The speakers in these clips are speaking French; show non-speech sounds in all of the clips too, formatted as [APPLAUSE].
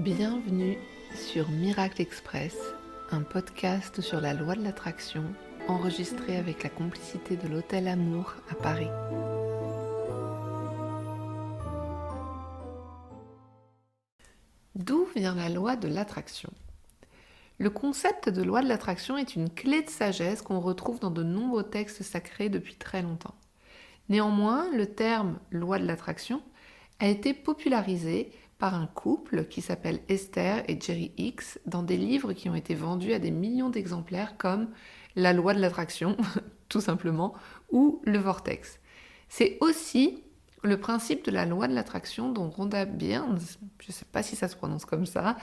Bienvenue sur Miracle Express, un podcast sur la loi de l'attraction enregistré avec la complicité de l'Hôtel Amour à Paris. D'où vient la loi de l'attraction? Le concept de loi de l'attraction est une clé de sagesse qu'on retrouve dans de nombreux textes sacrés depuis très longtemps. Néanmoins, le terme loi de l'attraction a été popularisé par un couple qui s'appelle Esther et Jerry X dans des livres qui ont été vendus à des millions d'exemplaires comme La loi de l'attraction, [LAUGHS] tout simplement, ou Le Vortex. C'est aussi le principe de la loi de l'attraction dont Rhonda Byrne, je ne sais pas si ça se prononce comme ça,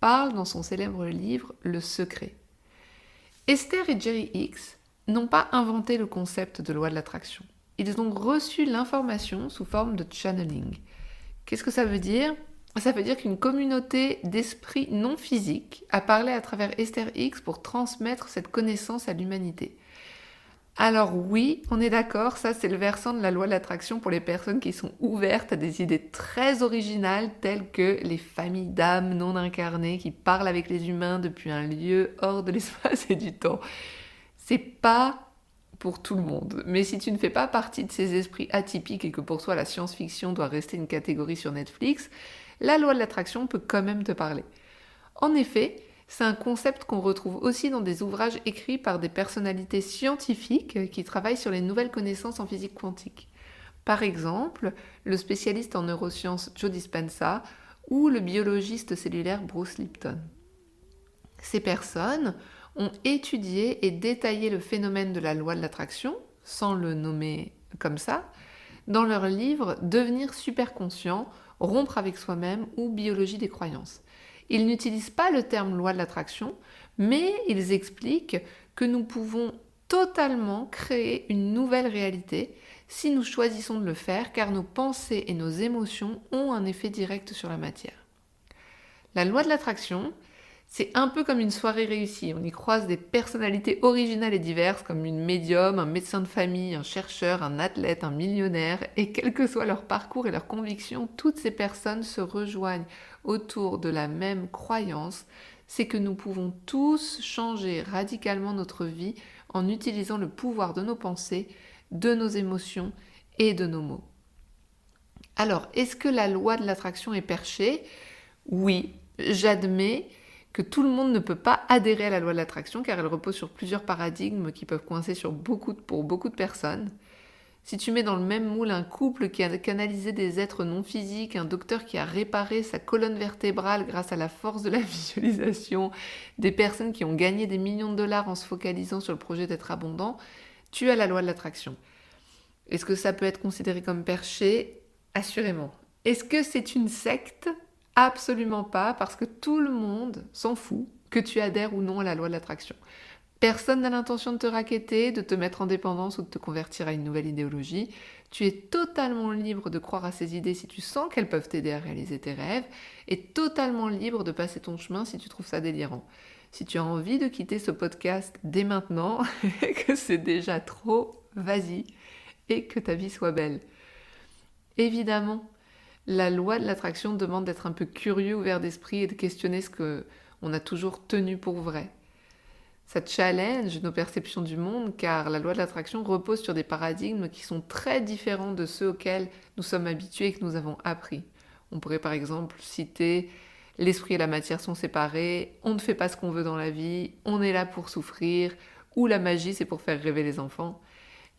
parle dans son célèbre livre Le Secret. Esther et Jerry X n'ont pas inventé le concept de loi de l'attraction. Ils ont reçu l'information sous forme de channeling. Qu'est-ce que ça veut dire? Ça veut dire qu'une communauté d'esprits non physiques a parlé à travers Esther X pour transmettre cette connaissance à l'humanité. Alors oui, on est d'accord, ça c'est le versant de la loi de l'attraction pour les personnes qui sont ouvertes à des idées très originales telles que les familles d'âmes non incarnées qui parlent avec les humains depuis un lieu hors de [LAUGHS] l'espace et du temps. C'est pas pour tout le monde. Mais si tu ne fais pas partie de ces esprits atypiques et que pour toi la science-fiction doit rester une catégorie sur Netflix, la loi de l'attraction peut quand même te parler. En effet, c'est un concept qu'on retrouve aussi dans des ouvrages écrits par des personnalités scientifiques qui travaillent sur les nouvelles connaissances en physique quantique. Par exemple, le spécialiste en neurosciences Joe Dispenza ou le biologiste cellulaire Bruce Lipton. Ces personnes ont étudié et détaillé le phénomène de la loi de l'attraction, sans le nommer comme ça, dans leur livre Devenir super conscient rompre avec soi-même ou biologie des croyances. Ils n'utilisent pas le terme loi de l'attraction, mais ils expliquent que nous pouvons totalement créer une nouvelle réalité si nous choisissons de le faire car nos pensées et nos émotions ont un effet direct sur la matière. La loi de l'attraction, c'est un peu comme une soirée réussie. On y croise des personnalités originales et diverses comme une médium, un médecin de famille, un chercheur, un athlète, un millionnaire. Et quel que soit leur parcours et leurs convictions, toutes ces personnes se rejoignent autour de la même croyance. C'est que nous pouvons tous changer radicalement notre vie en utilisant le pouvoir de nos pensées, de nos émotions et de nos mots. Alors, est-ce que la loi de l'attraction est perchée? Oui, j'admets que tout le monde ne peut pas adhérer à la loi de l'attraction car elle repose sur plusieurs paradigmes qui peuvent coincer sur beaucoup pour beaucoup de personnes. Si tu mets dans le même moule un couple qui a canalisé des êtres non physiques, un docteur qui a réparé sa colonne vertébrale grâce à la force de la [LAUGHS] visualisation, des personnes qui ont gagné des millions de dollars en se focalisant sur le projet d'être abondant, tu as la loi de l'attraction. Est-ce que ça peut être considéré comme perché? Assurément. Est-ce que c'est une secte? Absolument pas, parce que tout le monde s'en fout que tu adhères ou non à la loi de l'attraction. Personne n'a l'intention de te raqueter, de te mettre en dépendance ou de te convertir à une nouvelle idéologie. Tu es totalement libre de croire à ces idées si tu sens qu'elles peuvent t'aider à réaliser tes rêves, et totalement libre de passer ton chemin si tu trouves ça délirant. Si tu as envie de quitter ce podcast dès maintenant, [LAUGHS] que c'est déjà trop, vas-y, et que ta vie soit belle. Évidemment, la loi de l'attraction demande d'être un peu curieux, ouvert d'esprit et de questionner ce que on a toujours tenu pour vrai. Ça challenge nos perceptions du monde car la loi de l'attraction repose sur des paradigmes qui sont très différents de ceux auxquels nous sommes habitués et que nous avons appris. On pourrait par exemple citer l'esprit et la matière sont séparés, on ne fait pas ce qu'on veut dans la vie, on est là pour souffrir, ou la magie c'est pour faire rêver les enfants.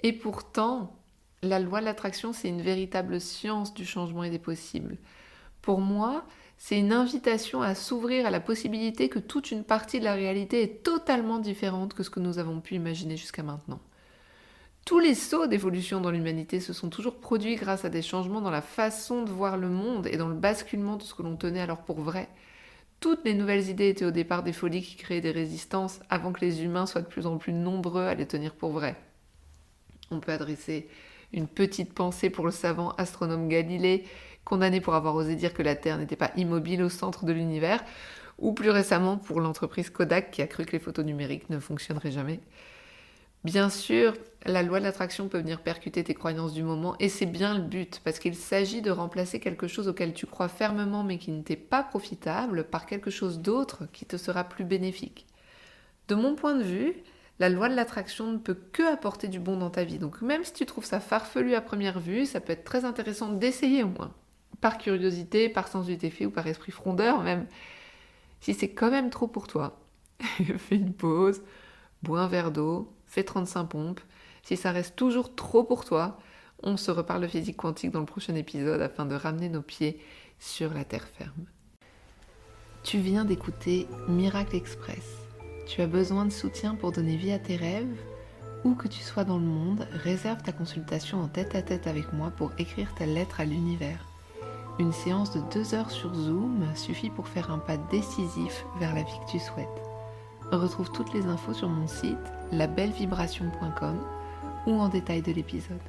Et pourtant, la loi de l'attraction, c'est une véritable science du changement et des possibles. Pour moi, c'est une invitation à s'ouvrir à la possibilité que toute une partie de la réalité est totalement différente que ce que nous avons pu imaginer jusqu'à maintenant. Tous les sauts d'évolution dans l'humanité se sont toujours produits grâce à des changements dans la façon de voir le monde et dans le basculement de ce que l'on tenait alors pour vrai. Toutes les nouvelles idées étaient au départ des folies qui créaient des résistances avant que les humains soient de plus en plus nombreux à les tenir pour vrai. On peut adresser une petite pensée pour le savant astronome Galilée, condamné pour avoir osé dire que la Terre n'était pas immobile au centre de l'univers, ou plus récemment pour l'entreprise Kodak qui a cru que les photos numériques ne fonctionneraient jamais. Bien sûr, la loi de l'attraction peut venir percuter tes croyances du moment et c'est bien le but parce qu'il s'agit de remplacer quelque chose auquel tu crois fermement mais qui ne t'est pas profitable par quelque chose d'autre qui te sera plus bénéfique. De mon point de vue, la loi de l'attraction ne peut que apporter du bon dans ta vie. Donc même si tu trouves ça farfelu à première vue, ça peut être très intéressant d'essayer au moins. Par curiosité, par sens du fait ou par esprit frondeur même. Si c'est quand même trop pour toi, [LAUGHS] fais une pause, bois un verre d'eau, fais 35 pompes. Si ça reste toujours trop pour toi, on se reparle de physique quantique dans le prochain épisode afin de ramener nos pieds sur la terre ferme. Tu viens d'écouter Miracle Express. Tu as besoin de soutien pour donner vie à tes rêves Où que tu sois dans le monde, réserve ta consultation en tête à tête avec moi pour écrire ta lettre à l'univers. Une séance de deux heures sur Zoom suffit pour faire un pas décisif vers la vie que tu souhaites. Retrouve toutes les infos sur mon site labellevibration.com ou en détail de l'épisode.